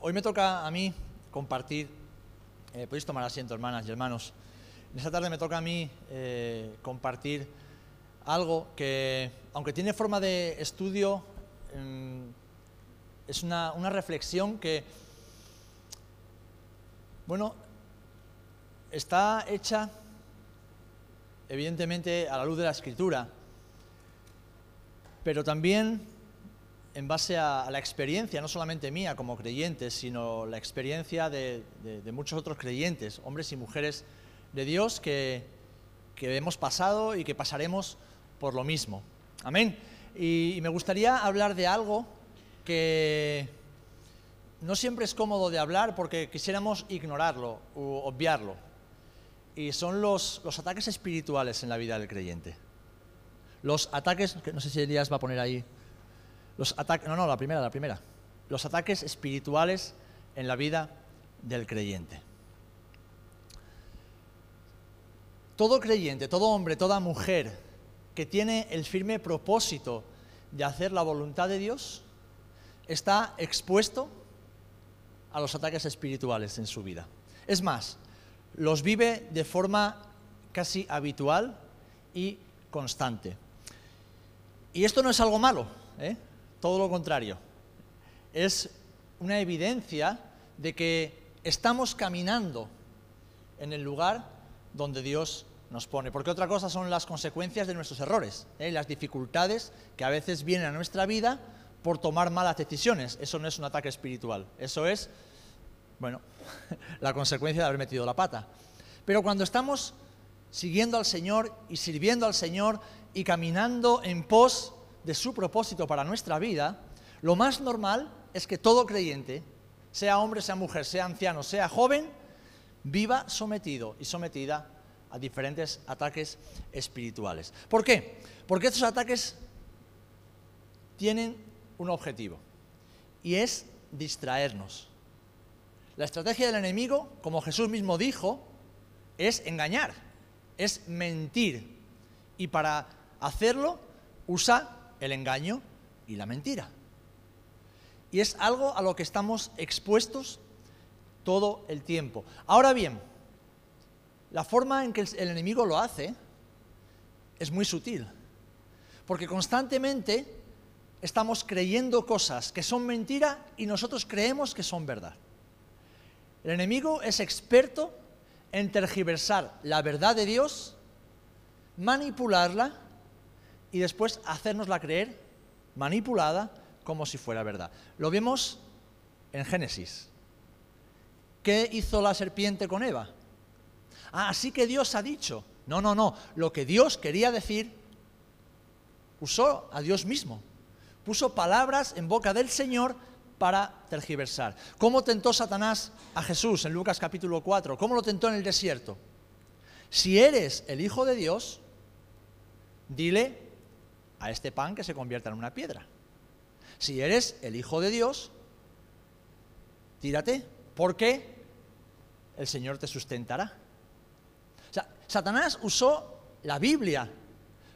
Hoy me toca a mí compartir, eh, podéis tomar asiento hermanas y hermanos, en esta tarde me toca a mí eh, compartir algo que, aunque tiene forma de estudio, mm, es una reflexión que, bueno, está hecha evidentemente a la luz de la escritura, pero también en base a, la experiencia, no solamente mía como creyente, sino la experiencia de, muchos otros creyentes, hombres y mujeres de Dios que, hemos pasado y que pasaremos por lo mismo. Amén. Y, me gustaría hablar de algo que no siempre es cómodo de hablar porque quisiéramos ignorarlo o obviarlo. Y son los, los ataques espirituales en la vida del creyente. Los ataques, no sé si Elías va a poner ahí los ataques, no, no, la primera, la primera. Los ataques espirituales en la vida del creyente. Todo creyente, todo hombre, toda mujer que tiene el firme propósito de hacer la voluntad de Dios, está expuesto a los ataques espirituales en su vida. Es más, los vive de forma casi habitual y constante. Y esto no es algo malo, ¿eh? Todo lo contrario. Es una evidencia de que estamos caminando en el lugar donde Dios nos pone. Porque otra cosa son las consecuencias de nuestros errores, ¿eh? las dificultades que a veces vienen a nuestra vida por tomar malas decisiones. Eso no es un ataque espiritual, eso es, bueno, la consecuencia de haber metido la pata. Pero cuando estamos siguiendo al Señor y sirviendo al Señor y caminando en pos de su propósito para nuestra vida, lo más normal es que todo creyente, sea hombre, sea mujer, sea anciano, sea joven, viva sometido y sometida a diferentes ataques espirituales. ¿Por qué? Porque estos ataques tienen un objetivo y es distraernos. La estrategia del enemigo, como Jesús mismo dijo, es engañar, es mentir. Y para hacerlo usa el engaño y la mentira. Y es algo a lo que estamos expuestos todo el tiempo. Ahora bien, la forma en que el enemigo lo hace es muy sutil, porque constantemente estamos creyendo cosas que son mentira y nosotros creemos que son verdad. El enemigo es experto en tergiversar la verdad de Dios, manipularla y después hacérnosla creer manipulada como si fuera verdad. Lo vemos en Génesis. ¿Qué hizo la serpiente con Eva? Ah, así que Dios ha dicho. No, no, no. Lo que Dios quería decir, usó a Dios mismo. Puso palabras en boca del Señor para tergiversar. ¿Cómo tentó Satanás a Jesús en Lucas capítulo 4? ¿Cómo lo tentó en el desierto? Si eres el Hijo de Dios, dile a este pan que se convierta en una piedra. Si eres el Hijo de Dios, tírate, porque el Señor te sustentará. O sea, Satanás usó la Biblia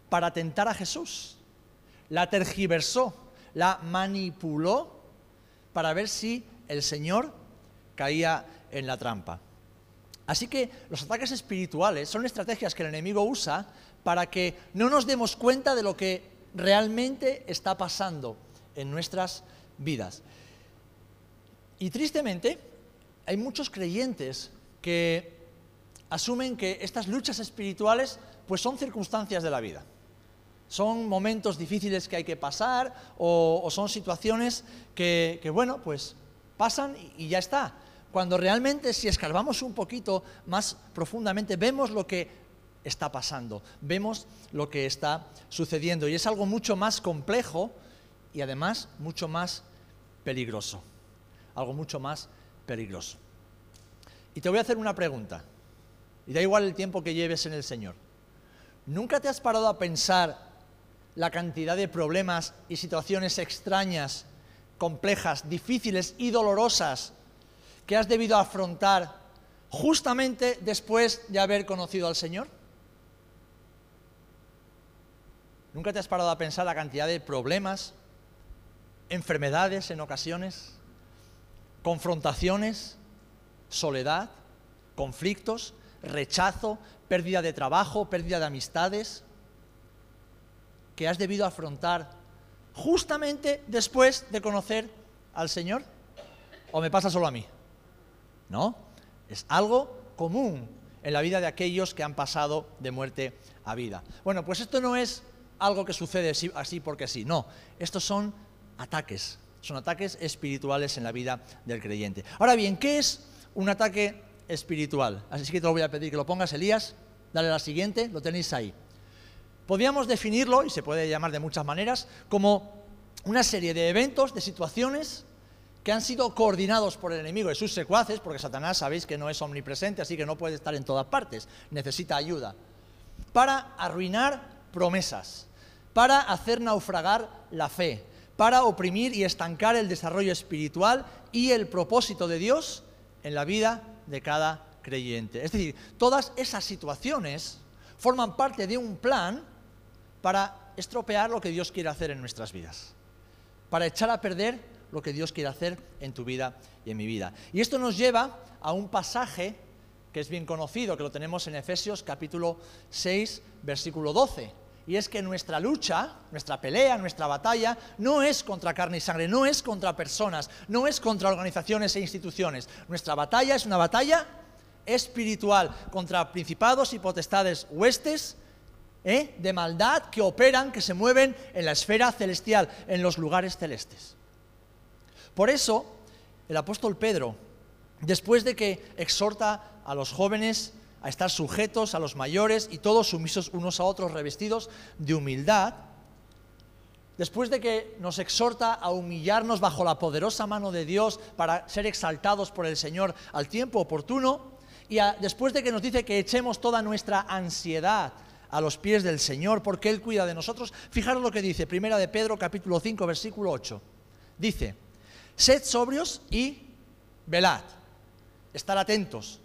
para tentar a Jesús. La tergiversó, la manipuló para ver si el Señor caía en la trampa. Así que los ataques espirituales son estrategias que el enemigo usa para que no nos demos cuenta de lo que realmente está pasando en nuestras vidas. Y tristemente, hay muchos creyentes que asumen que estas luchas espirituales pues son circunstancias de la vida. Son momentos difíciles que hay que pasar o, son situaciones que, bueno, pues pasan y ya está. Cuando realmente si escarbamos un poquito más profundamente, vemos lo que está pasando, vemos lo que está sucediendo y es algo mucho más complejo y además mucho más peligroso, algo mucho más peligroso. Y te voy a hacer una pregunta, y da igual el tiempo que lleves en el Señor. ¿Nunca te has parado a pensar la cantidad de problemas y situaciones extrañas, complejas, difíciles y dolorosas que has debido afrontar justamente después de haber conocido al Señor? ¿Nunca te has parado a pensar la cantidad de problemas, enfermedades en ocasiones, confrontaciones, soledad, conflictos, rechazo, pérdida de trabajo, pérdida de amistades, que has debido afrontar justamente después de conocer al Señor? ¿O me pasa solo a mí? No, es algo común en la vida de aquellos que han pasado de muerte a vida. Bueno, pues esto no es algo que sucede así porque sí, no, estos son ataques, son ataques espirituales en la vida del creyente. Ahora bien, ¿qué es un ataque espiritual? Así que te lo voy a pedir que lo pongas, Elías, dale la siguiente, lo tenéis ahí. Podríamos definirlo, y se puede llamar de muchas maneras, como una serie de eventos, de situaciones que han sido coordinados por el enemigo y sus secuaces, porque Satanás sabéis que no es omnipresente, así que no puede estar en todas partes, necesita ayuda, para arruinar promesas, para hacer naufragar la fe, para oprimir y estancar el desarrollo espiritual y el propósito de Dios en la vida de cada creyente. Es decir, todas esas situaciones forman parte de un plan para estropear lo que Dios quiere hacer en nuestras vidas, para echar a perder lo que Dios quiere hacer en tu vida y en mi vida. Y esto nos lleva a un pasaje que es bien conocido, que lo tenemos en Efesios capítulo 6, versículo 12. Y es que nuestra lucha, nuestra pelea, nuestra batalla no es contra carne y sangre, no es contra personas, no es contra organizaciones e instituciones. Nuestra batalla es una batalla espiritual contra principados y potestades huestes ¿eh? de maldad que operan, que se mueven en la esfera celestial, en los lugares celestes. Por eso, el apóstol Pedro, después de que exhorta a los jóvenes a estar sujetos a los mayores y todos sumisos unos a otros, revestidos de humildad, después de que nos exhorta a humillarnos bajo la poderosa mano de Dios para ser exaltados por el Señor al tiempo oportuno, y después de que nos dice que echemos toda nuestra ansiedad a los pies del Señor, porque Él cuida de nosotros, fijaros lo que dice, primera de Pedro capítulo 5, versículo 8. Dice, sed sobrios y velad, estar atentos,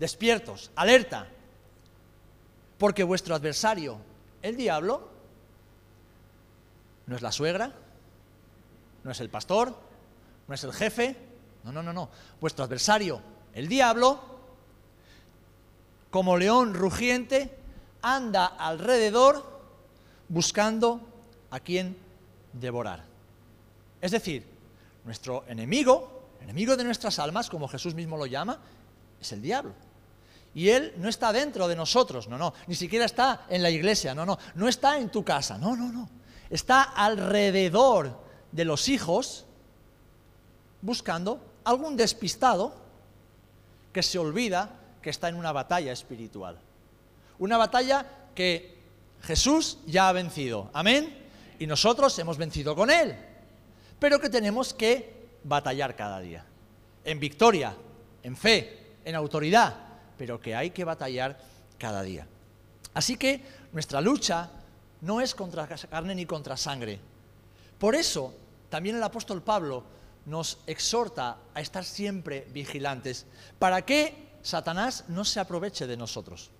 despiertos, alerta, porque vuestro adversario, el diablo, no es la suegra, no es el pastor, no es el jefe, no, no, no, no, vuestro adversario, el diablo, como león rugiente, anda alrededor buscando a quien devorar. Es decir, nuestro enemigo, enemigo de nuestras almas, como Jesús mismo lo llama, es el diablo. Y Él no está dentro de nosotros, no, no, ni siquiera está en la iglesia, no, no, no está en tu casa, no, no, no. Está alrededor de los hijos buscando algún despistado que se olvida que está en una batalla espiritual. Una batalla que Jesús ya ha vencido, amén, y nosotros hemos vencido con Él, pero que tenemos que batallar cada día, en victoria, en fe, en autoridad, pero que hay que batallar cada día. Así que nuestra lucha no es contra carne ni contra sangre. Por eso, también el apóstol Pablo nos exhorta a estar siempre vigilantes, para que Satanás no se aproveche de nosotros,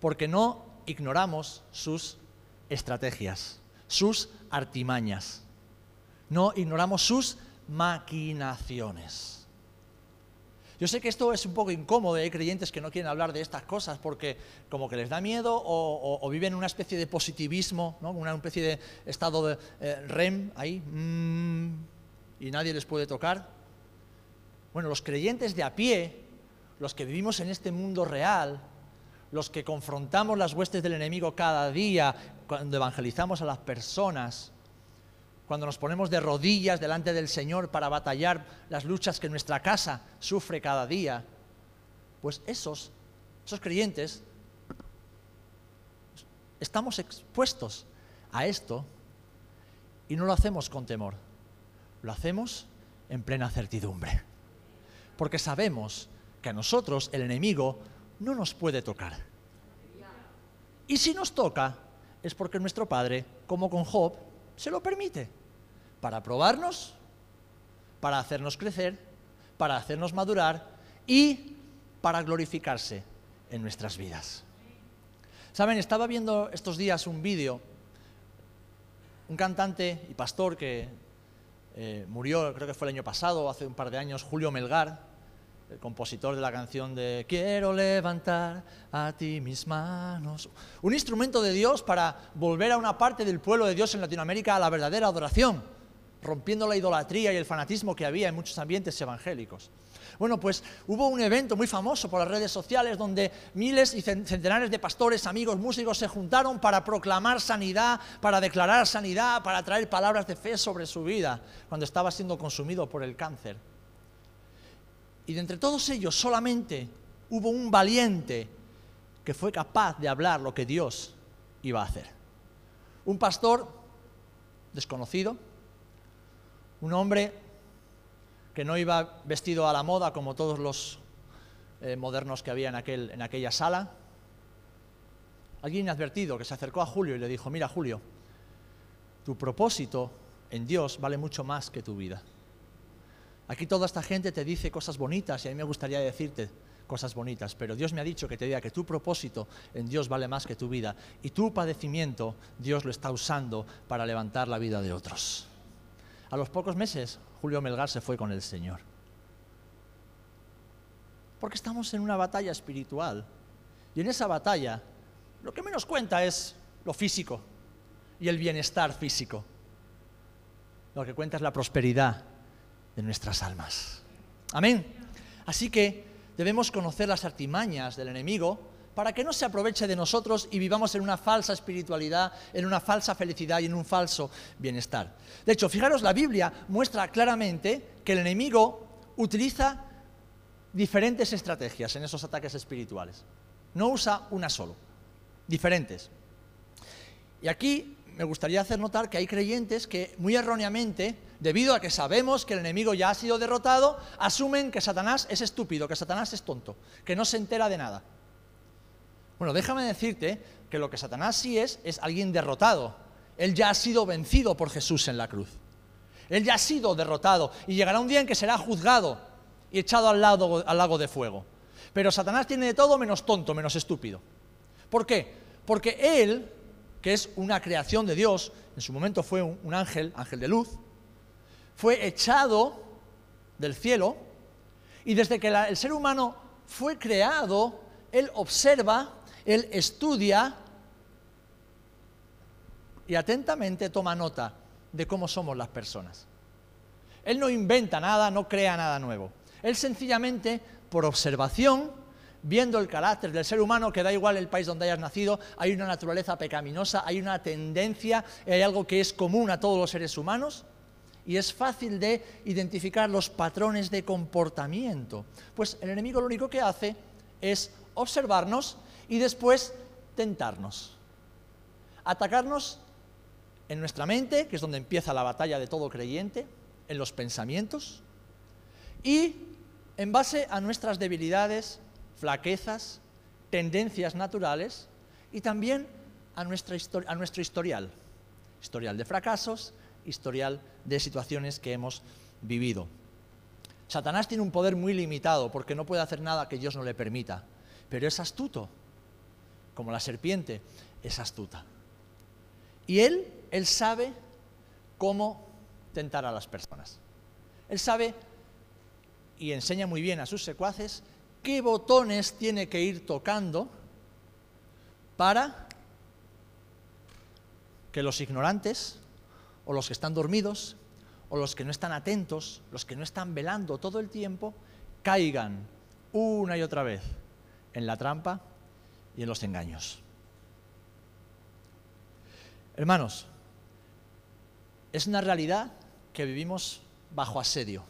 porque no ignoramos sus estrategias, sus artimañas, no ignoramos sus maquinaciones. Yo sé que esto es un poco incómodo, hay creyentes que no quieren hablar de estas cosas porque como que les da miedo o, viven en una especie de positivismo, una especie de estado de eh, REM ahí, mm, y nadie les puede tocar. Bueno, los creyentes de a pie, los que vivimos en este mundo real, los que confrontamos las huestes del enemigo cada día cuando evangelizamos a las personas, cuando nos ponemos de rodillas delante del Señor para batallar las luchas que nuestra casa sufre cada día, pues esos, esos creyentes, estamos expuestos a esto y no lo hacemos con temor, lo hacemos en plena certidumbre, porque sabemos que a nosotros el enemigo no nos puede tocar. Y si nos toca, es porque nuestro Padre, como con Job, se lo permite para probarnos, para hacernos crecer, para hacernos madurar y para glorificarse en nuestras vidas. Saben, estaba viendo estos días un vídeo, un cantante y pastor que eh, murió, creo que fue el año pasado, hace un par de años, Julio Melgar, el compositor de la canción de Quiero levantar a ti mis manos. Un instrumento de Dios para volver a una parte del pueblo de Dios en Latinoamérica a la verdadera adoración, rompiendo la idolatría y el fanatismo que había en muchos ambientes evangélicos. Bueno, pues hubo un evento muy famoso por las redes sociales donde miles y centenares de pastores, amigos, músicos se juntaron para proclamar sanidad, para declarar sanidad, para traer palabras de fe sobre su vida cuando estaba siendo consumido por el cáncer. Y de entre todos ellos solamente hubo un valiente que fue capaz de hablar lo que Dios iba a hacer. Un pastor desconocido, un hombre que no iba vestido a la moda como todos los eh, modernos que había en, aquel, en aquella sala. Alguien inadvertido que se acercó a Julio y le dijo, mira Julio, tu propósito en Dios vale mucho más que tu vida. Aquí toda esta gente te dice cosas bonitas y a mí me gustaría decirte cosas bonitas, pero Dios me ha dicho que te diga que tu propósito en Dios vale más que tu vida y tu padecimiento Dios lo está usando para levantar la vida de otros. A los pocos meses Julio Melgar se fue con el Señor. Porque estamos en una batalla espiritual. Y en esa batalla lo que menos cuenta es lo físico y el bienestar físico. Lo que cuenta es la prosperidad de nuestras almas. Amén. Así que debemos conocer las artimañas del enemigo para que no se aproveche de nosotros y vivamos en una falsa espiritualidad, en una falsa felicidad y en un falso bienestar. De hecho, fijaros, la Biblia muestra claramente que el enemigo utiliza diferentes estrategias en esos ataques espirituales. No usa una solo, diferentes. Y aquí me gustaría hacer notar que hay creyentes que muy erróneamente, debido a que sabemos que el enemigo ya ha sido derrotado, asumen que Satanás es estúpido, que Satanás es tonto, que no se entera de nada. Bueno, déjame decirte que lo que Satanás sí es es alguien derrotado. Él ya ha sido vencido por Jesús en la cruz. Él ya ha sido derrotado y llegará un día en que será juzgado y echado al, al lago de fuego. Pero Satanás tiene de todo menos tonto, menos estúpido. ¿Por qué? Porque él, que es una creación de Dios, en su momento fue un, ángel, ángel de luz, fue echado del cielo y desde que el ser humano fue creado, él observa él estudia y atentamente toma nota de cómo somos las personas. Él no inventa nada, no crea nada nuevo. Él sencillamente, por observación, viendo el carácter del ser humano, que da igual el país donde hayas nacido, hay una naturaleza pecaminosa, hay una tendencia, hay algo que es común a todos los seres humanos, y es fácil de identificar los patrones de comportamiento. Pues el enemigo lo único que hace es observarnos y después tentarnos. Atacarnos en nuestra mente, que es donde empieza la batalla de todo creyente, en los pensamientos, y en base a nuestras debilidades, flaquezas, tendencias naturales y también a, nuestro historial, historial de fracasos, historial de situaciones que hemos vivido. Satanás tiene un poder muy limitado porque no puede hacer nada que Dios no le permita, pero es astuto como la serpiente, es astuta. Y él, él sabe cómo tentar a las personas. Él sabe y enseña muy bien a sus secuaces qué botones tiene que ir tocando para que los ignorantes o los que están dormidos o los que no están atentos, los que no están velando todo el tiempo, caigan una y otra vez en la trampa y en los engaños. Hermanos, es una realidad que vivimos bajo asedio.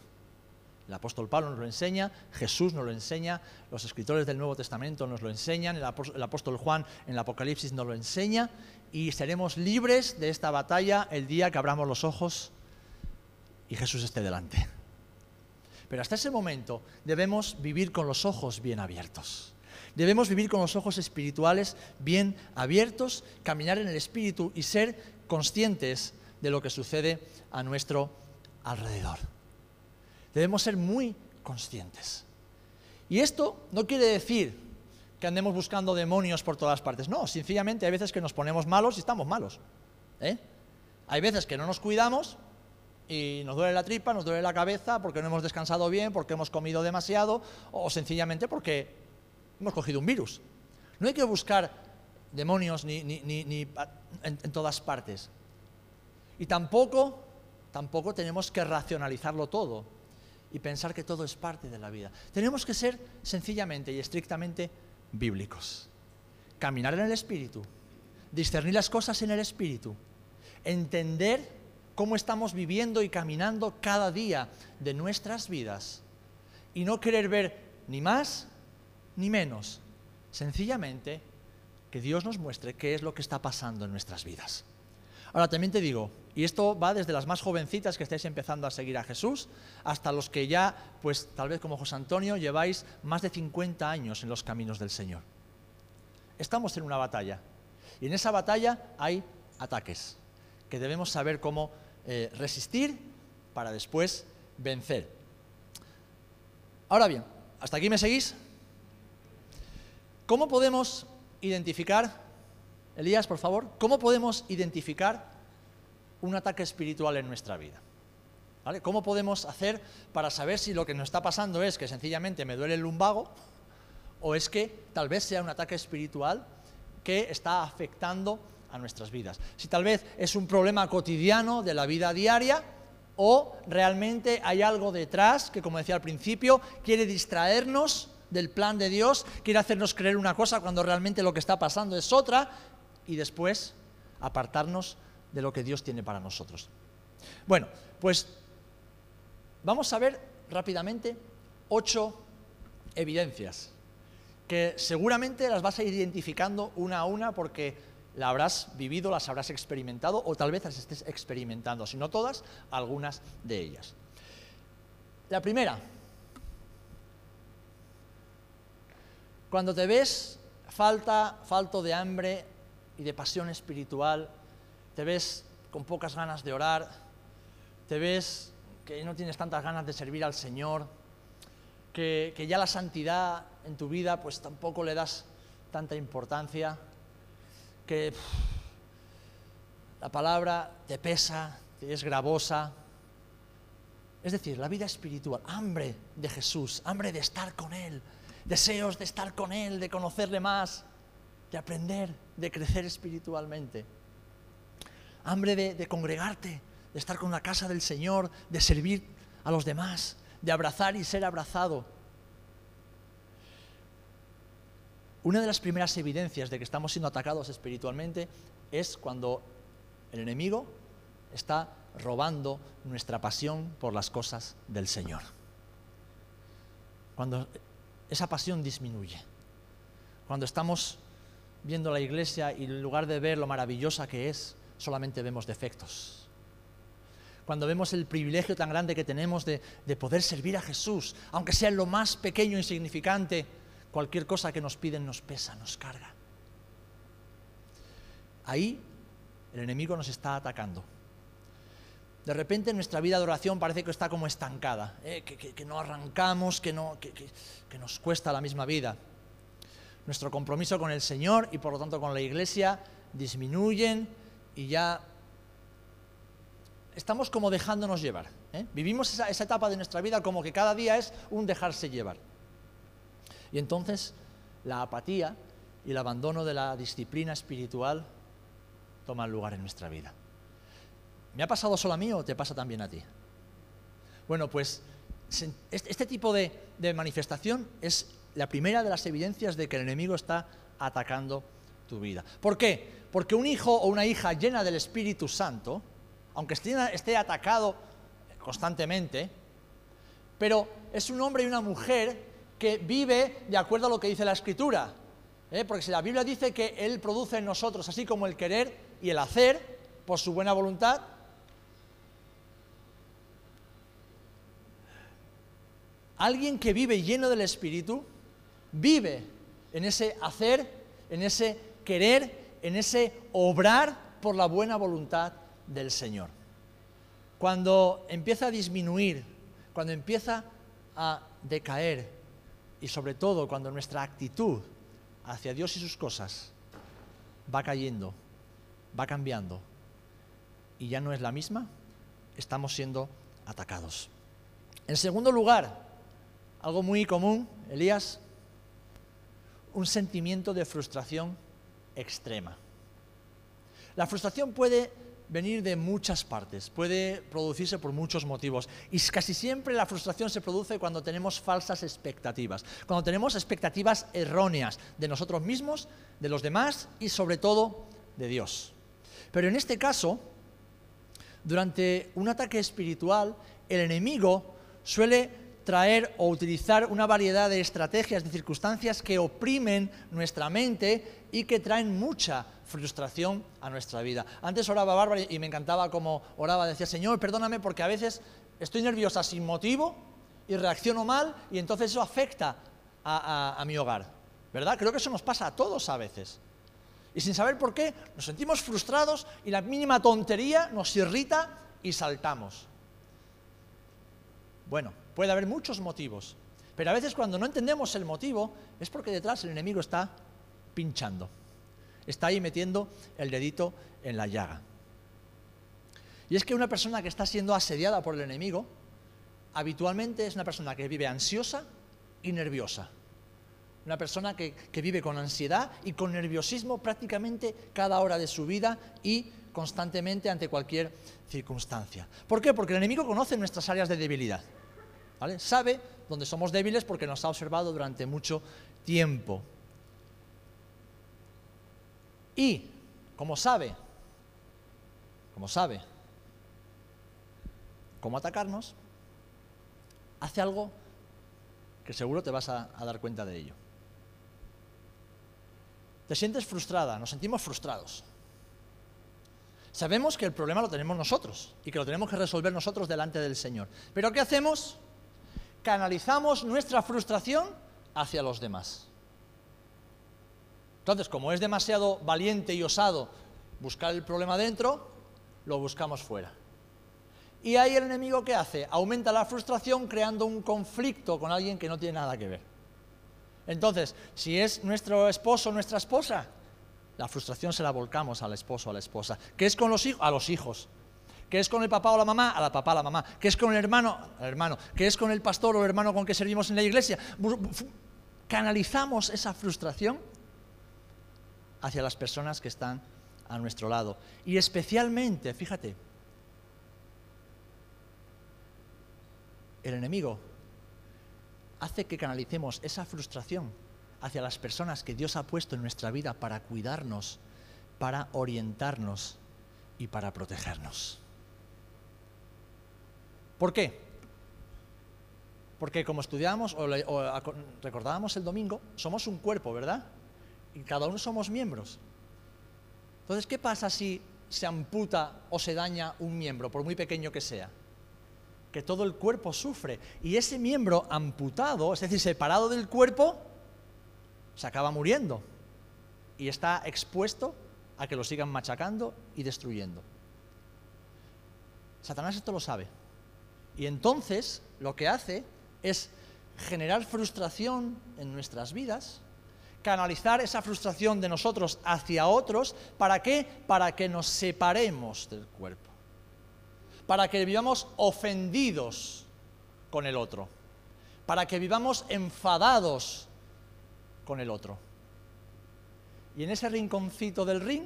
El apóstol Pablo nos lo enseña, Jesús nos lo enseña, los escritores del Nuevo Testamento nos lo enseñan, el apóstol Juan en el Apocalipsis nos lo enseña y seremos libres de esta batalla el día que abramos los ojos y Jesús esté delante. Pero hasta ese momento debemos vivir con los ojos bien abiertos. Debemos vivir con los ojos espirituales bien abiertos, caminar en el espíritu y ser conscientes de lo que sucede a nuestro alrededor. Debemos ser muy conscientes. Y esto no quiere decir que andemos buscando demonios por todas partes. No, sencillamente hay veces que nos ponemos malos y estamos malos. ¿eh? Hay veces que no nos cuidamos y nos duele la tripa, nos duele la cabeza porque no hemos descansado bien, porque hemos comido demasiado o sencillamente porque hemos cogido un virus. No hay que buscar demonios ni, en, en todas partes. Y tampoco, tampoco tenemos que racionalizarlo todo y pensar que todo es parte de la vida. Tenemos que ser sencillamente y estrictamente bíblicos. Caminar en el Espíritu, discernir las cosas en el Espíritu, entender cómo estamos viviendo y caminando cada día de nuestras vidas y no querer ver ni más ni menos, sencillamente que Dios nos muestre qué es lo que está pasando en nuestras vidas. Ahora también te digo, y esto va desde las más jovencitas que estáis empezando a seguir a Jesús, hasta los que ya, pues tal vez como José Antonio, lleváis más de 50 años en los caminos del Señor. Estamos en una batalla, y en esa batalla hay ataques, que debemos saber cómo eh, resistir para después vencer. Ahora bien, ¿hasta aquí me seguís? ¿Cómo podemos identificar, Elías, por favor, cómo podemos identificar un ataque espiritual en nuestra vida? ¿Cómo podemos hacer para saber si lo que nos está pasando es que sencillamente me duele el lumbago o es que tal vez sea un ataque espiritual que está afectando a nuestras vidas. Si tal vez es un problema cotidiano de la vida diaria o realmente hay algo detrás que, como decía al principio, quiere distraernos del plan de Dios, quiere hacernos creer una cosa cuando realmente lo que está pasando es otra y después apartarnos de lo que Dios tiene para nosotros. Bueno, pues vamos a ver rápidamente ocho evidencias que seguramente las vas a ir identificando una a una porque la habrás vivido, las habrás experimentado o tal vez las estés experimentando, si no todas, algunas de ellas. La primera, cuando te ves falta, falto de hambre y de pasión espiritual, te ves con pocas ganas de orar, te ves que no tienes tantas ganas de servir al Señor, que, que ya la santidad en tu vida pues tampoco le das tanta importancia, que la palabra te pesa, te es gravosa. Es decir, la vida espiritual, hambre de Jesús, hambre de estar con Él, deseos de estar con Él, de conocerle más, de aprender, de crecer espiritualmente. Hambre de, congregarte, de estar con la casa del Señor, de servir a los demás, de abrazar y ser abrazado. Una de las primeras evidencias de que estamos siendo atacados espiritualmente es cuando el enemigo está robando nuestra pasión por las cosas del Señor. Cuando esa pasión disminuye. Cuando estamos viendo la iglesia y en lugar de ver lo maravillosa que es, solamente vemos defectos. Cuando vemos el privilegio tan grande que tenemos de, de poder servir a Jesús, aunque sea lo más pequeño e insignificante, Cualquier cosa que nos piden nos pesa, nos carga. Ahí el enemigo nos está atacando. De repente nuestra vida de oración parece que está como estancada, ¿eh? que, no arrancamos, que, que nos cuesta la misma vida. Nuestro compromiso con el Señor y por lo tanto con la Iglesia disminuyen y ya estamos como dejándonos llevar. ¿eh? Vivimos esa etapa de nuestra vida como que cada día es un dejarse llevar. Y entonces la apatía y el abandono de la disciplina espiritual toman lugar en nuestra vida. ¿Me ha pasado solo a mí o te pasa también a ti? Bueno, pues este tipo de, manifestación es la primera de las evidencias de que el enemigo está atacando ¿Por qué? Porque un hijo o una hija llena del Espíritu Santo, aunque esté atacado constantemente, pero es un hombre y una mujer que vive de acuerdo a lo que dice la Escritura. ¿eh? Porque si la Biblia dice que Él produce en nosotros, así como el querer y el hacer, por su buena voluntad, alguien que vive lleno del Espíritu, vive en ese hacer, en ese querer, en ese obrar por la buena voluntad del Señor. Cuando empieza a disminuir, cuando empieza a decaer y sobre todo cuando nuestra actitud hacia Dios y sus cosas va cayendo, va cambiando y ya no es la misma, estamos siendo atacados. En segundo lugar, algo muy común, Elías, un sentimiento de frustración extrema. La frustración puede venir de muchas partes, puede producirse por muchos motivos y casi siempre la frustración se produce cuando tenemos falsas expectativas, cuando tenemos expectativas erróneas de nosotros mismos, de los demás y sobre todo de Dios. Pero en este caso, durante un ataque espiritual, el enemigo suele traer o utilizar una variedad de estrategias, de circunstancias que oprimen nuestra mente y que traen mucha frustración a nuestra vida. Antes oraba Bárbara y me encantaba como oraba, decía, Señor, perdóname porque a veces estoy nerviosa sin motivo y reacciono mal y entonces eso afecta a, a mi hogar. ¿Verdad? Creo que eso nos pasa a todos a veces. Y sin saber por qué, nos sentimos frustrados y la mínima tontería nos irrita y saltamos. Bueno, puede haber muchos motivos, pero a veces cuando no entendemos el motivo es porque detrás el enemigo está pinchando, está ahí metiendo el dedito en la llaga. Y es que una persona que está siendo asediada por el enemigo, habitualmente es una persona que vive ansiosa y nerviosa. Una persona que, vive con ansiedad y con nerviosismo prácticamente cada hora de su vida y constantemente ante cualquier circunstancia. ¿Por qué? Porque el enemigo conoce nuestras áreas de debilidad. Sabe dónde somos débiles porque nos ha observado durante mucho tiempo. Y, como sabe, como sabe cómo atacarnos, hace algo que seguro te vas a dar cuenta de ello. Te sientes frustrada, nos sentimos frustrados. Sabemos que el problema lo tenemos nosotros y que lo tenemos que resolver nosotros delante del Señor. Pero ¿qué hacemos? Canalizamos nuestra frustración hacia los demás. Entonces, como es demasiado valiente y osado buscar el problema dentro, lo buscamos fuera. Y ahí el enemigo ¿qué hace? Aumenta la frustración creando un conflicto con alguien que no tiene nada que ver. Entonces, si es nuestro esposo o nuestra esposa, la frustración se la volcamos al esposo o a la esposa. ¿Qué es con los hijos? A los hijos. ¿Qué es con el papá o la mamá? A la papá, a la mamá. ¿Qué es con el hermano? Al hermano. ¿Qué es con el pastor o el hermano con que servimos en la iglesia? Canalizamos esa frustración hacia las personas que están a nuestro lado. Y especialmente, fíjate, el enemigo hace que canalicemos esa frustración hacia las personas que Dios ha puesto en nuestra vida para cuidarnos, para orientarnos y para protegernos. ¿Por qué? Porque como estudiábamos o, recordábamos el domingo, somos un cuerpo, ¿verdad? Y cada uno somos miembros. Entonces, ¿qué pasa si se amputa o se daña un miembro, por muy pequeño que sea? que todo el cuerpo sufre. Y ese miembro amputado, es decir, separado del cuerpo, se acaba muriendo. Y está expuesto a que lo sigan machacando y destruyendo. Satanás esto lo sabe. Y entonces lo que hace es generar frustración en nuestras vidas, canalizar esa frustración de nosotros hacia otros, ¿para qué? Para que nos separemos del cuerpo para que vivamos ofendidos con el otro, para que vivamos enfadados con el otro. Y en ese rinconcito del ring,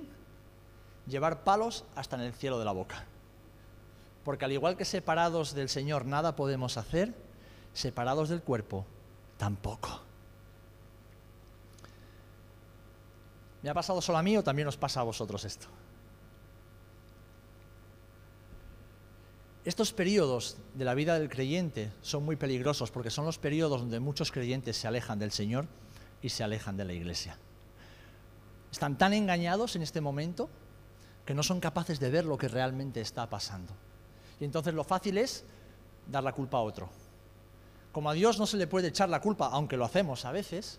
llevar palos hasta en el cielo de la boca. Porque al igual que separados del Señor nada podemos hacer, separados del cuerpo tampoco. ¿Me ha pasado solo a mí o también os pasa a vosotros esto? Estos periodos de la vida del creyente son muy peligrosos porque son los periodos donde muchos creyentes se alejan del Señor y se alejan de la iglesia. Están tan engañados en este momento que no son capaces de ver lo que realmente está pasando. Y entonces lo fácil es dar la culpa a otro. Como a Dios no se le puede echar la culpa, aunque lo hacemos a veces,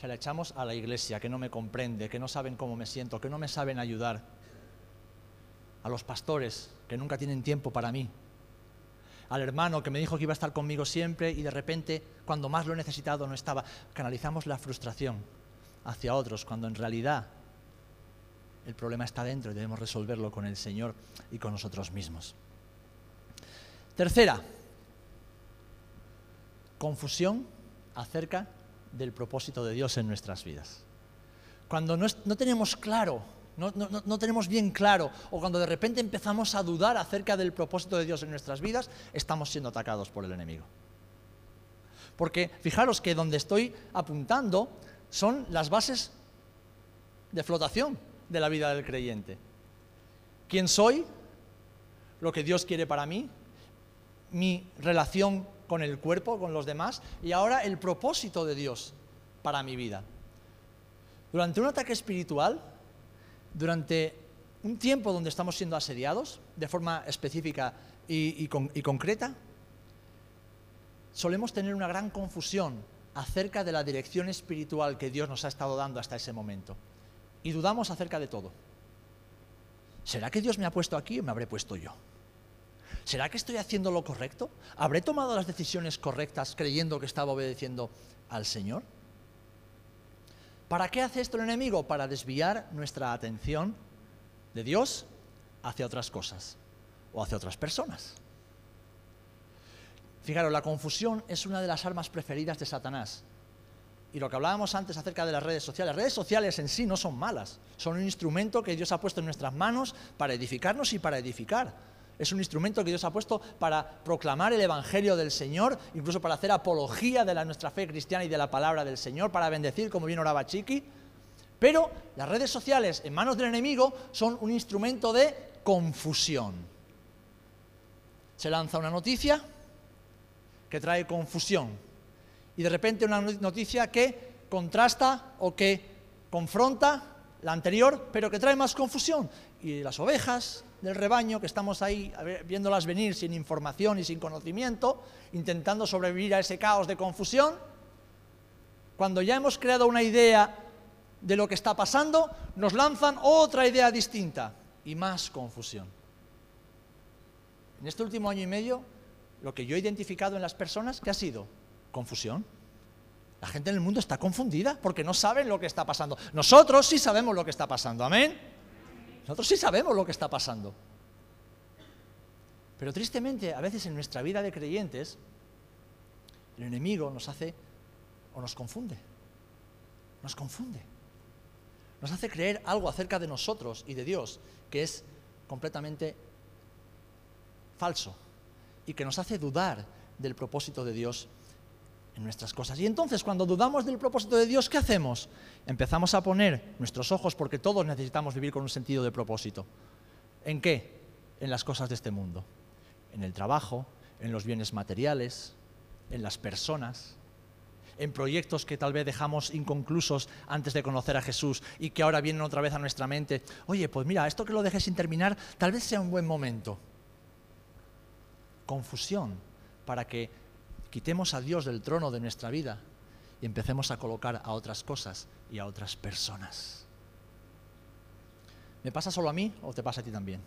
se la echamos a la iglesia, que no me comprende, que no saben cómo me siento, que no me saben ayudar. A los pastores, que nunca tienen tiempo para mí. Al hermano que me dijo que iba a estar conmigo siempre y de repente, cuando más lo he necesitado, no estaba. Canalizamos la frustración hacia otros cuando en realidad el problema está dentro y debemos resolverlo con el Señor y con nosotros mismos. Tercera, confusión acerca del propósito de Dios en nuestras vidas. Cuando no, tenemos claro, no, no, tenemos bien claro, o cuando de repente empezamos a dudar acerca del propósito de Dios en nuestras vidas, estamos siendo atacados por el enemigo. Porque fijaros que donde estoy apuntando son las bases de flotación de la vida del creyente. ¿Quién soy? Lo que Dios quiere para mí, mi relación con el cuerpo, con los demás, y ahora el propósito de Dios para mi vida. Durante un ataque espiritual, durante un tiempo donde estamos siendo asediados, de forma específica y, concreta, solemos tener una gran confusión acerca de la dirección espiritual que Dios nos ha estado dando hasta ese momento. Y dudamos acerca de todo. ¿Será que Dios me ha puesto aquí o me habré puesto yo? ¿Será que estoy haciendo lo correcto? ¿Habré tomado las decisiones correctas creyendo que estaba obedeciendo al Señor? ¿Para qué hace esto el enemigo? Para desviar nuestra atención de Dios hacia otras cosas o hacia otras personas. Fijaros, la confusión es una de las armas preferidas de Satanás. Y lo que hablábamos antes acerca de las redes sociales, las redes sociales en sí no son malas, son un instrumento que Dios ha puesto en nuestras manos para edificarnos y para edificar. Es un instrumento que Dios ha puesto para proclamar el Evangelio del Señor, incluso para hacer apología de la, nuestra fe cristiana y de la palabra del Señor, para bendecir, como bien oraba Chiqui. Pero las redes sociales en manos del enemigo son un instrumento de confusión. Se lanza una noticia que trae confusión y de repente una noticia que contrasta o que confronta la anterior, pero que trae más confusión. Y las ovejas, del rebaño, que estamos ahí viéndolas venir sin información y sin conocimiento, intentando sobrevivir a ese caos de confusión, cuando ya hemos creado una idea de lo que está pasando, nos lanzan otra idea distinta y más confusión. En este último año y medio, lo que yo he identificado en las personas, ¿qué ha sido? Confusión. La gente en el mundo está confundida porque no saben lo que está pasando. Nosotros sí sabemos lo que está pasando, amén. Nosotros sí sabemos lo que está pasando. Pero tristemente, a veces en nuestra vida de creyentes, el enemigo nos hace o nos confunde. Nos confunde. Nos hace creer algo acerca de nosotros y de Dios que es completamente falso y que nos hace dudar del propósito de Dios nuestras cosas. Y entonces cuando dudamos del propósito de Dios, ¿qué hacemos? Empezamos a poner nuestros ojos, porque todos necesitamos vivir con un sentido de propósito. ¿En qué? En las cosas de este mundo. En el trabajo, en los bienes materiales, en las personas, en proyectos que tal vez dejamos inconclusos antes de conocer a Jesús y que ahora vienen otra vez a nuestra mente. Oye, pues mira, esto que lo dejé sin terminar, tal vez sea un buen momento. Confusión para que Quitemos a Dios del trono de nuestra vida y empecemos a colocar a otras cosas y a otras personas. ¿Me pasa solo a mí o te pasa a ti también?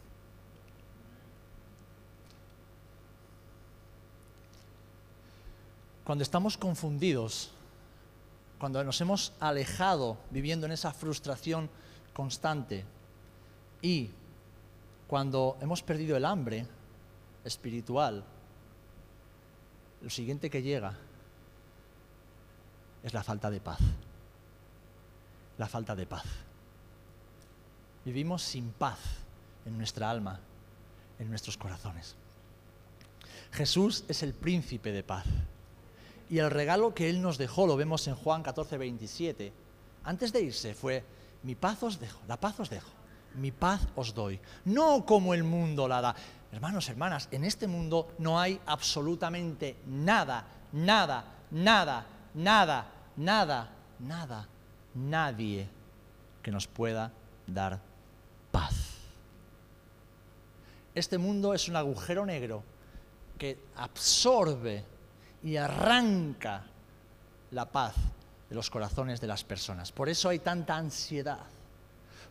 Cuando estamos confundidos, cuando nos hemos alejado viviendo en esa frustración constante y cuando hemos perdido el hambre espiritual, lo siguiente que llega es la falta de paz. La falta de paz. Vivimos sin paz en nuestra alma, en nuestros corazones. Jesús es el príncipe de paz. Y el regalo que Él nos dejó, lo vemos en Juan 14, 27, antes de irse fue, mi paz os dejo, la paz os dejo, mi paz os doy, no como el mundo la da. Hermanos, hermanas, en este mundo no hay absolutamente nada, nada, nada, nada, nada, nada, nadie que nos pueda dar paz. Este mundo es un agujero negro que absorbe y arranca la paz de los corazones de las personas. Por eso hay tanta ansiedad.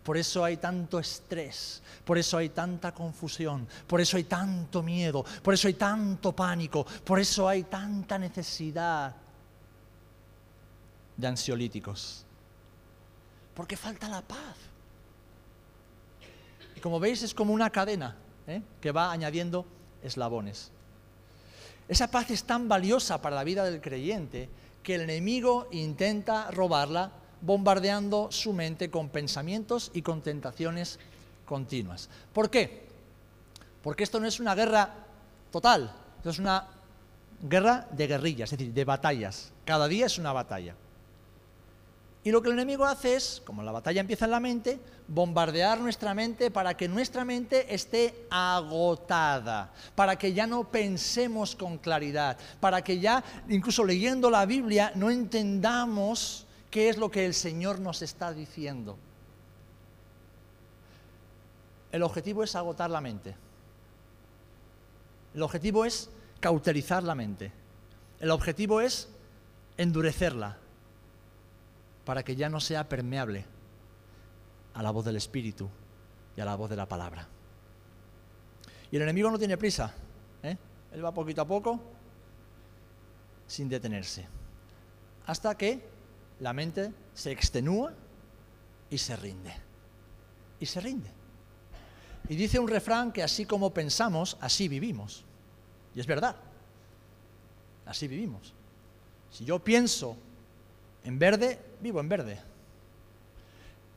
Por eso hay tanto estrés, por eso hay tanta confusión, por eso hay tanto miedo, por eso hay tanto pánico, por eso hay tanta necesidad de ansiolíticos. Porque falta la paz. Y como veis es como una cadena ¿eh? que va añadiendo eslabones. Esa paz es tan valiosa para la vida del creyente que el enemigo intenta robarla bombardeando su mente con pensamientos y con tentaciones continuas. ¿Por qué? Porque esto no es una guerra total, esto es una guerra de guerrillas, es decir, de batallas. Cada día es una batalla. Y lo que el enemigo hace es, como la batalla empieza en la mente, bombardear nuestra mente para que nuestra mente esté agotada, para que ya no pensemos con claridad, para que ya, incluso leyendo la Biblia, no entendamos qué es lo que el Señor nos está diciendo. El objetivo es agotar la mente. El objetivo es cauterizar la mente. El objetivo es endurecerla para que ya no sea permeable a la voz del Espíritu y a la voz de la palabra. Y el enemigo no tiene prisa, ¿eh? él va poquito a poco sin detenerse, hasta que la mente se extenúa y se rinde. Y se rinde. Y dice un refrán que así como pensamos, así vivimos. Y es verdad, así vivimos. Si yo pienso en verde, vivo en verde.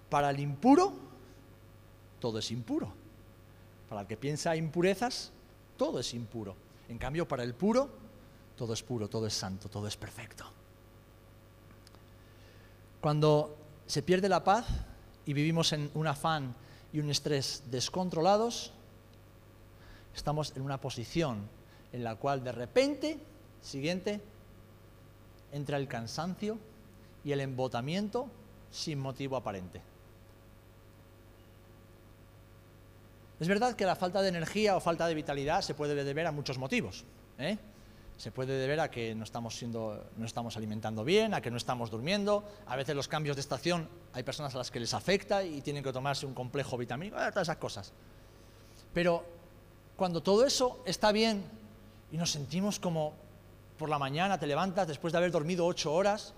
Para el impuro, todo es impuro. Para el que piensa impurezas, todo es impuro. En cambio, para el puro, todo es puro, todo es santo, todo es perfecto. Cuando se pierde la paz y vivimos en un afán y un estrés descontrolados, estamos en una posición en la cual de repente, siguiente, entra el cansancio, y el embotamiento sin motivo aparente. Es verdad que la falta de energía o falta de vitalidad se puede deber a muchos motivos. ¿eh? Se puede deber a que no estamos, siendo, no estamos alimentando bien, a que no estamos durmiendo. A veces los cambios de estación hay personas a las que les afecta y tienen que tomarse un complejo vitamínico, todas esas cosas. Pero cuando todo eso está bien y nos sentimos como por la mañana te levantas después de haber dormido ocho horas,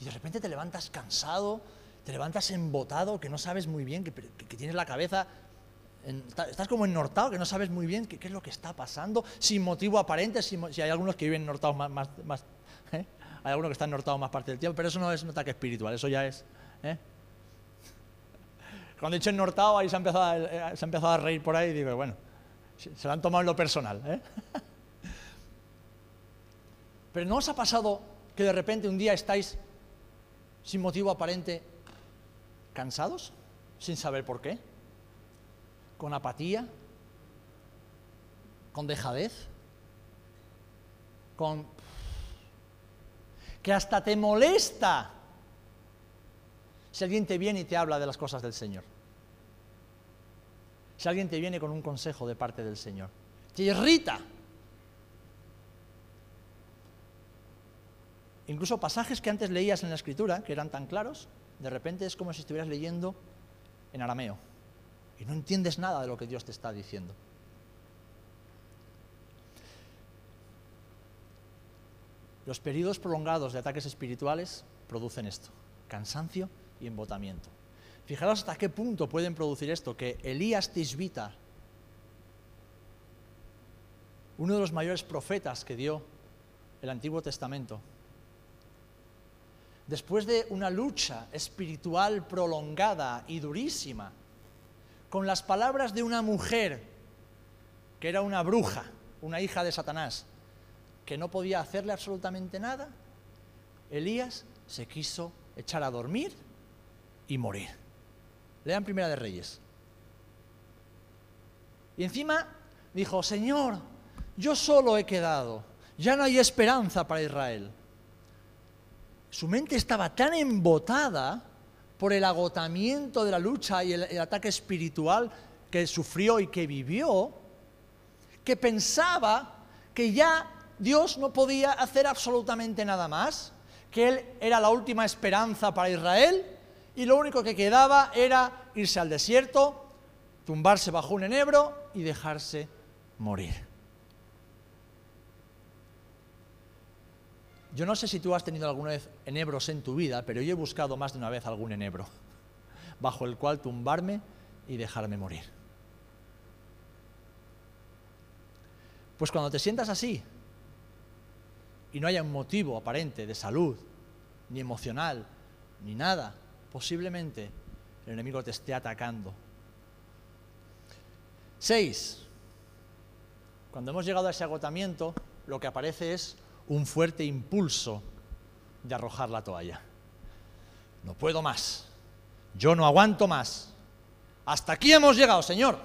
y de repente te levantas cansado, te levantas embotado, que no sabes muy bien, que, tienes la cabeza, estás como ennortado, que no sabes muy bien qué, es lo que está pasando, sin motivo aparente, si, hay algunos que viven ennortados más, ¿eh? hay algunos que están ennortados más parte del tiempo, pero eso no es un ataque espiritual, eso ya es... ¿eh? Cuando he dicho ennortado, ahí se ha, empezado a, eh, se ha empezado a reír por ahí y digo, bueno, se lo han tomado en lo personal. Pero ¿no os ha pasado que de repente un día estáis sin motivo aparente, cansados, sin saber por qué, con apatía, con dejadez, con... que hasta te molesta si alguien te viene y te habla de las cosas del Señor. Si alguien te viene con un consejo de parte del Señor. Te irrita. Incluso pasajes que antes leías en la escritura, que eran tan claros, de repente es como si estuvieras leyendo en arameo y no entiendes nada de lo que Dios te está diciendo. Los periodos prolongados de ataques espirituales producen esto, cansancio y embotamiento. Fijaros hasta qué punto pueden producir esto, que Elías Tisbita, uno de los mayores profetas que dio el Antiguo Testamento, después de una lucha espiritual prolongada y durísima, con las palabras de una mujer que era una bruja, una hija de Satanás, que no podía hacerle absolutamente nada, Elías se quiso echar a dormir y morir. Lean Primera de Reyes. Y encima dijo, Señor, yo solo he quedado, ya no hay esperanza para Israel su mente estaba tan embotada por el agotamiento de la lucha y el, ataque espiritual que sufrió y que vivió, que pensaba que ya Dios no podía hacer absolutamente nada más, que Él era la última esperanza para Israel y lo único que quedaba era irse al desierto, tumbarse bajo un enebro y dejarse morir. Yo no sé si tú has tenido alguna vez enebros en tu vida, pero yo he buscado más de una vez algún enebro, bajo el cual tumbarme y dejarme morir. Pues cuando te sientas así, y no haya un motivo aparente de salud, ni emocional, ni nada, posiblemente el enemigo te esté atacando. Seis, cuando hemos llegado a ese agotamiento, lo que aparece es un fuerte impulso de arrojar la toalla. No puedo más, yo no aguanto más. Hasta aquí hemos llegado, Señor.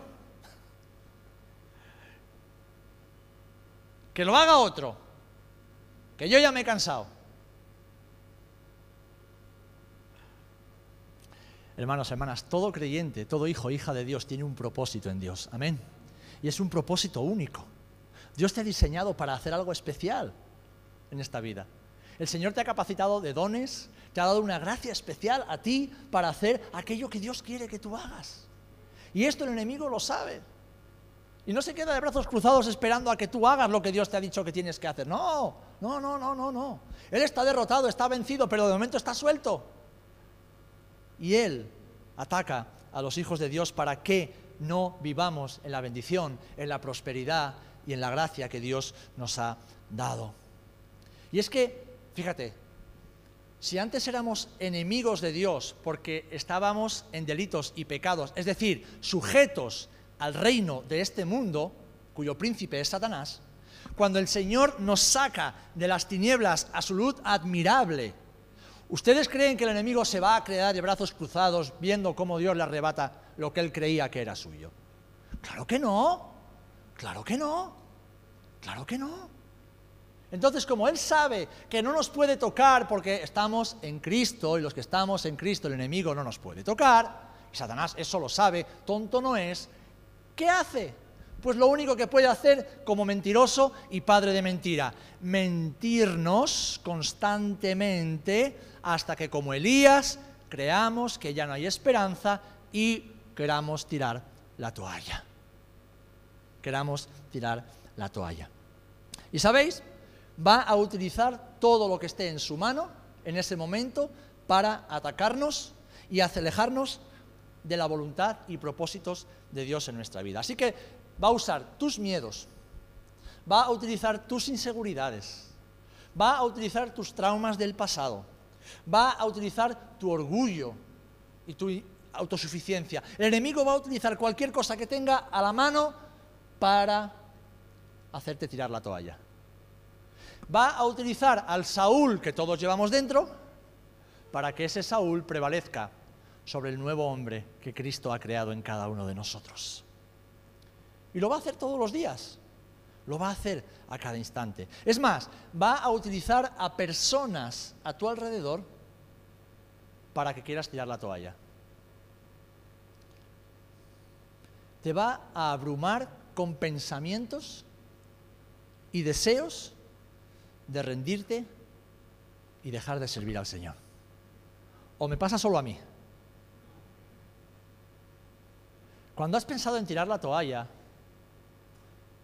Que lo haga otro, que yo ya me he cansado. Hermanos, hermanas, todo creyente, todo hijo, hija de Dios tiene un propósito en Dios. Amén. Y es un propósito único. Dios te ha diseñado para hacer algo especial en esta vida. El Señor te ha capacitado de dones, te ha dado una gracia especial a ti para hacer aquello que Dios quiere que tú hagas. Y esto el enemigo lo sabe. Y no se queda de brazos cruzados esperando a que tú hagas lo que Dios te ha dicho que tienes que hacer. No, no, no, no, no, no. Él está derrotado, está vencido, pero de momento está suelto. Y Él ataca a los hijos de Dios para que no vivamos en la bendición, en la prosperidad y en la gracia que Dios nos ha dado. Y es que, fíjate, si antes éramos enemigos de Dios porque estábamos en delitos y pecados, es decir, sujetos al reino de este mundo, cuyo príncipe es Satanás, cuando el Señor nos saca de las tinieblas a su luz admirable, ¿Ustedes creen que el enemigo se va a quedar de brazos cruzados viendo cómo Dios le arrebata lo que él creía que era suyo? Claro que no, claro que no, claro que no. Entonces, como Él sabe que no nos puede tocar porque estamos en Cristo y los que estamos en Cristo el enemigo no nos puede tocar, y Satanás eso lo sabe, tonto no es, ¿qué hace? Pues lo único que puede hacer como mentiroso y padre de mentira, mentirnos constantemente hasta que como Elías creamos que ya no hay esperanza y queramos tirar la toalla. Queramos tirar la toalla. ¿Y sabéis? Va a utilizar todo lo que esté en su mano en ese momento para atacarnos y alejarnos de la voluntad y propósitos de Dios en nuestra vida. Así que va a usar tus miedos, va a utilizar tus inseguridades, va a utilizar tus traumas del pasado, va a utilizar tu orgullo y tu autosuficiencia. El enemigo va a utilizar cualquier cosa que tenga a la mano para hacerte tirar la toalla. Va a utilizar al Saúl que todos llevamos dentro para que ese Saúl prevalezca sobre el nuevo hombre que Cristo ha creado en cada uno de nosotros. Y lo va a hacer todos los días. Lo va a hacer a cada instante. Es más, va a utilizar a personas a tu alrededor para que quieras tirar la toalla. Te va a abrumar con pensamientos y deseos de rendirte y dejar de servir al Señor. ¿O me pasa solo a mí? Cuando has pensado en tirar la toalla,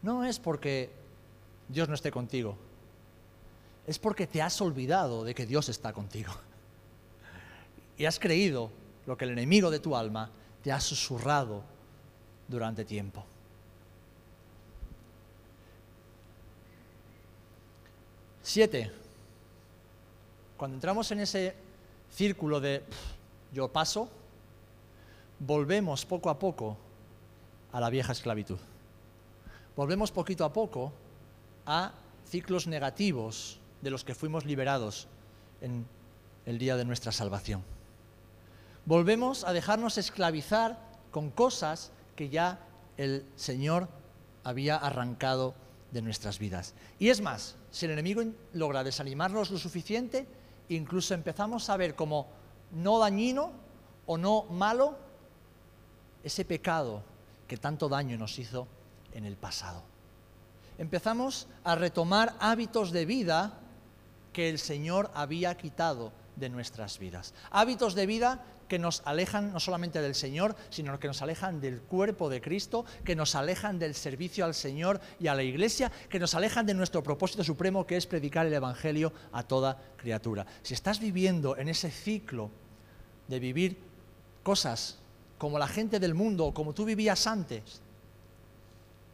no es porque Dios no esté contigo, es porque te has olvidado de que Dios está contigo. Y has creído lo que el enemigo de tu alma te ha susurrado durante tiempo. Siete. Cuando entramos en ese círculo de yo paso, volvemos poco a poco a la vieja esclavitud volvemos poquito a poco a ciclos negativos de los que fuimos liberados en el día de nuestra salvación. Volvemos a dejarnos esclavizar con cosas que ya el Señor había arrancado de nuestras vidas. Y es más, si el enemigo logra desanimarnos lo suficiente, incluso empezamos a ver como no dañino o no malo ese pecado que tanto daño nos hizo en el pasado. Empezamos a retomar hábitos de vida que el Señor había quitado de nuestras vidas. Hábitos de vida que nos alejan no solamente del Señor, sino que nos alejan del cuerpo de Cristo, que nos alejan del servicio al Señor y a la Iglesia, que nos alejan de nuestro propósito supremo, que es predicar el Evangelio a toda criatura. Si estás viviendo en ese ciclo de vivir cosas como la gente del mundo, como tú vivías antes,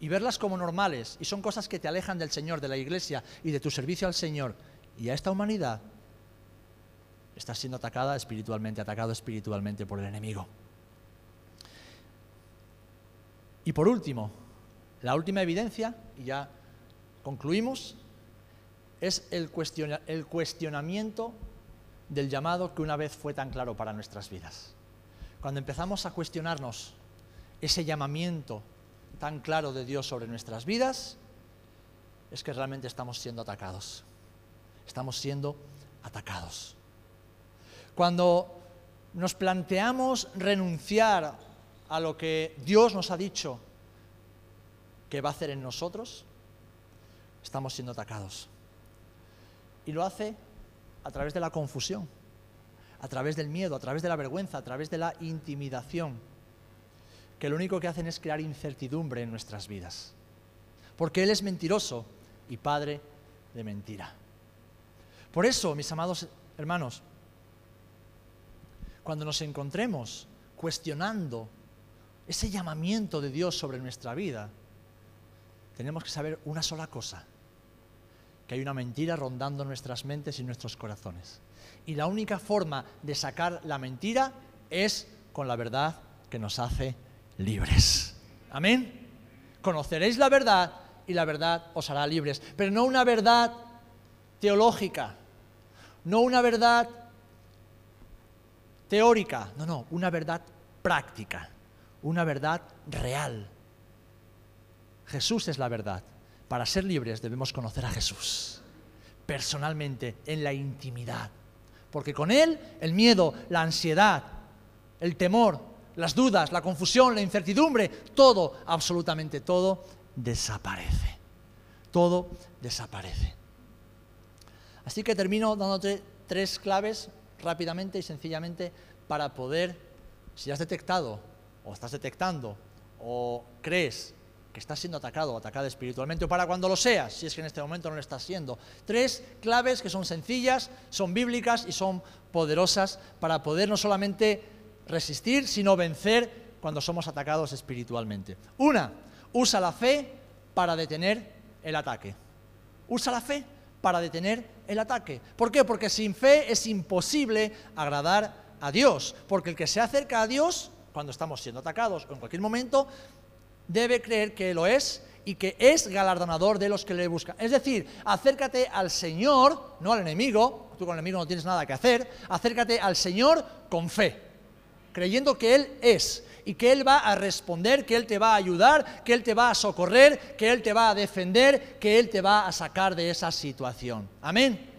y verlas como normales y son cosas que te alejan del Señor, de la iglesia y de tu servicio al Señor y a esta humanidad, estás siendo atacada espiritualmente, atacado espiritualmente por el enemigo. Y por último, la última evidencia, y ya concluimos, es el, el cuestionamiento del llamado que una vez fue tan claro para nuestras vidas. Cuando empezamos a cuestionarnos ese llamamiento tan claro de Dios sobre nuestras vidas, es que realmente estamos siendo atacados. Estamos siendo atacados. Cuando nos planteamos renunciar a lo que Dios nos ha dicho que va a hacer en nosotros, estamos siendo atacados. Y lo hace a través de la confusión, a través del miedo, a través de la vergüenza, a través de la intimidación, que lo único que hacen es crear incertidumbre en nuestras vidas. Porque Él es mentiroso y padre de mentira. Por eso, mis amados hermanos, cuando nos encontremos cuestionando ese llamamiento de Dios sobre nuestra vida, tenemos que saber una sola cosa, que hay una mentira rondando nuestras mentes y nuestros corazones. Y la única forma de sacar la mentira es con la verdad que nos hace libres. Amén. Conoceréis la verdad y la verdad os hará libres. Pero no una verdad teológica, no una verdad teórica, no, no, una verdad práctica, una verdad real. Jesús es la verdad. Para ser libres debemos conocer a Jesús personalmente, en la intimidad. Porque con Él el miedo, la ansiedad, el temor, las dudas, la confusión, la incertidumbre, todo, absolutamente todo, desaparece. Todo desaparece. Así que termino dándote tres claves rápidamente y sencillamente para poder, si has detectado o estás detectando o crees que estás siendo atacado o atacada espiritualmente, o para cuando lo seas, si es que en este momento no lo estás siendo. Tres claves que son sencillas, son bíblicas y son poderosas para poder no solamente resistir, sino vencer cuando somos atacados espiritualmente. Una, usa la fe para detener el ataque. Usa la fe para detener el ataque. ¿Por qué? Porque sin fe es imposible agradar a Dios, porque el que se acerca a Dios, cuando estamos siendo atacados o en cualquier momento, debe creer que lo es y que es galardonador de los que le buscan. Es decir, acércate al Señor, no al enemigo, tú con el enemigo no tienes nada que hacer, acércate al Señor con fe, creyendo que Él es y que Él va a responder, que Él te va a ayudar, que Él te va a socorrer, que Él te va a defender, que Él te va a sacar de esa situación. Amén.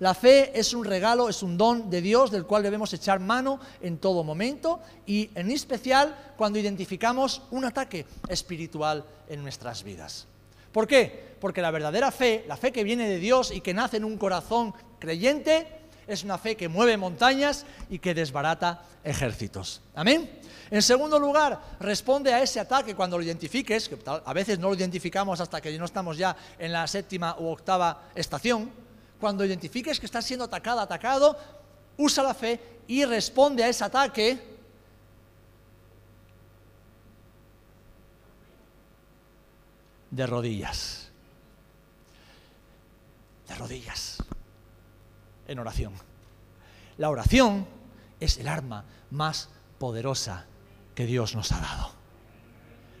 La fe es un regalo, es un don de Dios del cual debemos echar mano en todo momento y en especial cuando identificamos un ataque espiritual en nuestras vidas. ¿Por qué? Porque la verdadera fe, la fe que viene de Dios y que nace en un corazón creyente, es una fe que mueve montañas y que desbarata ejércitos. Amén. En segundo lugar, responde a ese ataque cuando lo identifiques, que a veces no lo identificamos hasta que no estamos ya en la séptima u octava estación, cuando identifiques que estás siendo atacado, atacado, usa la fe y responde a ese ataque de rodillas. De rodillas. En oración. La oración es el arma más poderosa que Dios nos ha dado.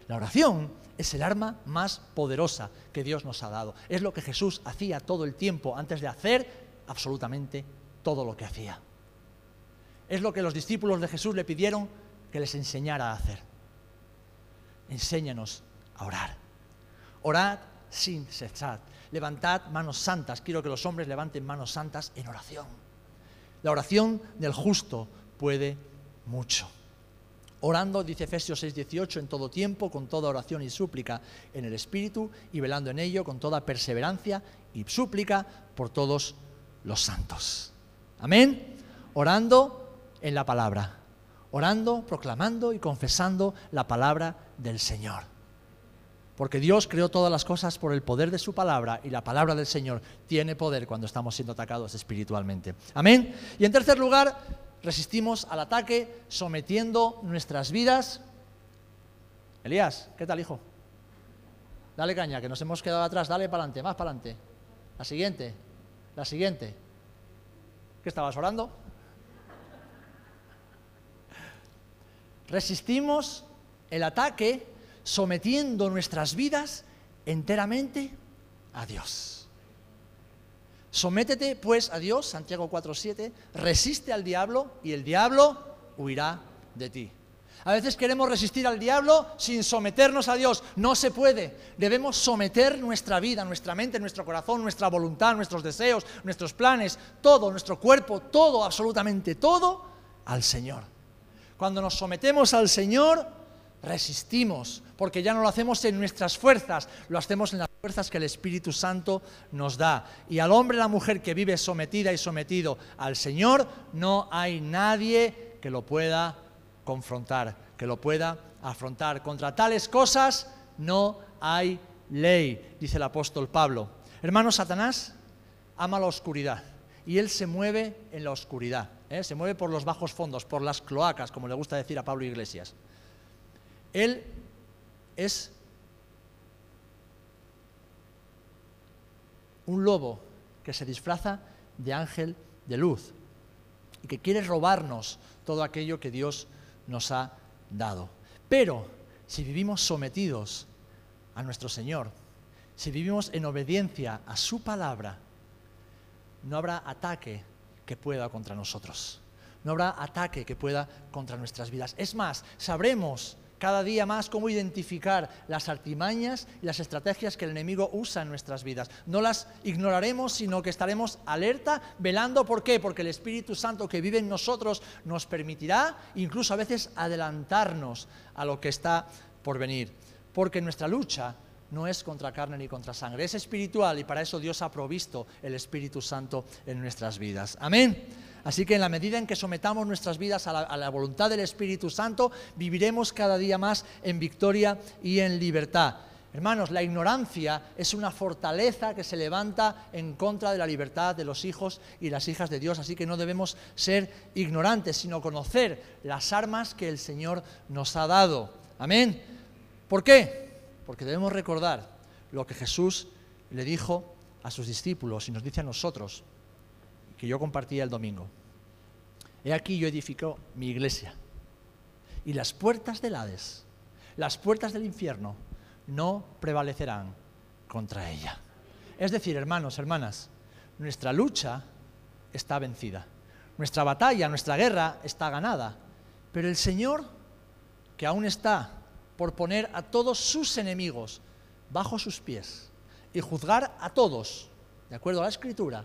La oración es el arma más poderosa que Dios nos ha dado. Es lo que Jesús hacía todo el tiempo antes de hacer absolutamente todo lo que hacía. Es lo que los discípulos de Jesús le pidieron que les enseñara a hacer. Enséñanos a orar. Orad sin cesar. Levantad manos santas. Quiero que los hombres levanten manos santas en oración. La oración del justo puede mucho orando, dice Efesios 6:18, en todo tiempo, con toda oración y súplica en el Espíritu, y velando en ello con toda perseverancia y súplica por todos los santos. Amén. Orando en la palabra, orando, proclamando y confesando la palabra del Señor. Porque Dios creó todas las cosas por el poder de su palabra y la palabra del Señor tiene poder cuando estamos siendo atacados espiritualmente. Amén. Y en tercer lugar, resistimos al ataque sometiendo nuestras vidas. Elías, ¿qué tal, hijo? dale caña, que nos hemos quedado atrás, dale para adelante, más para adelante. La siguiente, la siguiente. ¿Qué estabas orando? Resistimos el ataque sometiendo nuestras vidas enteramente a Dios. Sométete pues a Dios, Santiago 4:7, resiste al diablo y el diablo huirá de ti. A veces queremos resistir al diablo sin someternos a Dios. No se puede. Debemos someter nuestra vida, nuestra mente, nuestro corazón, nuestra voluntad, nuestros deseos, nuestros planes, todo, nuestro cuerpo, todo, absolutamente todo, al Señor. Cuando nos sometemos al Señor, resistimos, porque ya no lo hacemos en nuestras fuerzas, lo hacemos en las fuerzas que el Espíritu Santo nos da. Y al hombre y la mujer que vive sometida y sometido al Señor, no hay nadie que lo pueda confrontar, que lo pueda afrontar. Contra tales cosas no hay ley, dice el apóstol Pablo. Hermano, Satanás ama la oscuridad y él se mueve en la oscuridad, ¿eh? se mueve por los bajos fondos, por las cloacas, como le gusta decir a Pablo Iglesias. Él es un lobo que se disfraza de ángel de luz y que quiere robarnos todo aquello que Dios nos ha dado. Pero si vivimos sometidos a nuestro Señor, si vivimos en obediencia a su palabra, no habrá ataque que pueda contra nosotros. No habrá ataque que pueda contra nuestras vidas. Es más, sabremos cada día más cómo identificar las artimañas y las estrategias que el enemigo usa en nuestras vidas. No las ignoraremos, sino que estaremos alerta, velando. ¿Por qué? Porque el Espíritu Santo que vive en nosotros nos permitirá incluso a veces adelantarnos a lo que está por venir. Porque nuestra lucha no es contra carne ni contra sangre, es espiritual y para eso Dios ha provisto el Espíritu Santo en nuestras vidas. Amén. Así que en la medida en que sometamos nuestras vidas a la, voluntad del Espíritu Santo, viviremos cada día más en victoria y en libertad. Hermanos, la ignorancia es una fortaleza que se levanta en contra de la libertad de los hijos y las hijas de Dios, así que no debemos ser ignorantes, sino conocer las armas que el Señor nos ha dado. Amén. ¿Por qué? Porque debemos recordar lo que Jesús le dijo a sus discípulos y nos dice a nosotros que yo compartía el domingo. He aquí yo edifico mi iglesia y las puertas del Hades, las puertas del infierno, no prevalecerán contra ella. Es decir, hermanos, hermanas, nuestra lucha está vencida. Nuestra batalla, nuestra guerra está ganada. Pero el Señor, que aún está por poner a todos sus enemigos bajo sus pies y juzgar a todos, de acuerdo a la Escritura,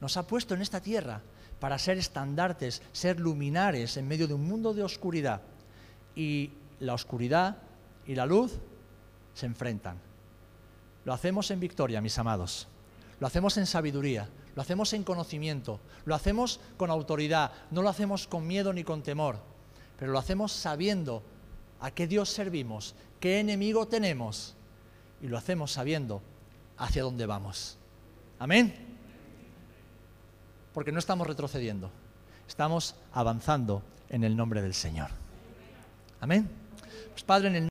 nos ha puesto en esta tierra para ser estandartes, ser luminares en medio de un mundo de oscuridad. Y la oscuridad y la luz se enfrentan. Lo hacemos en victoria, mis amados. Lo hacemos en sabiduría, lo hacemos en conocimiento, lo hacemos con autoridad, no lo hacemos con miedo ni con temor, pero lo hacemos sabiendo a qué Dios servimos, qué enemigo tenemos, y lo hacemos sabiendo hacia dónde vamos. Amén porque no estamos retrocediendo, estamos avanzando en el nombre del Señor. Amén. Pues Padre,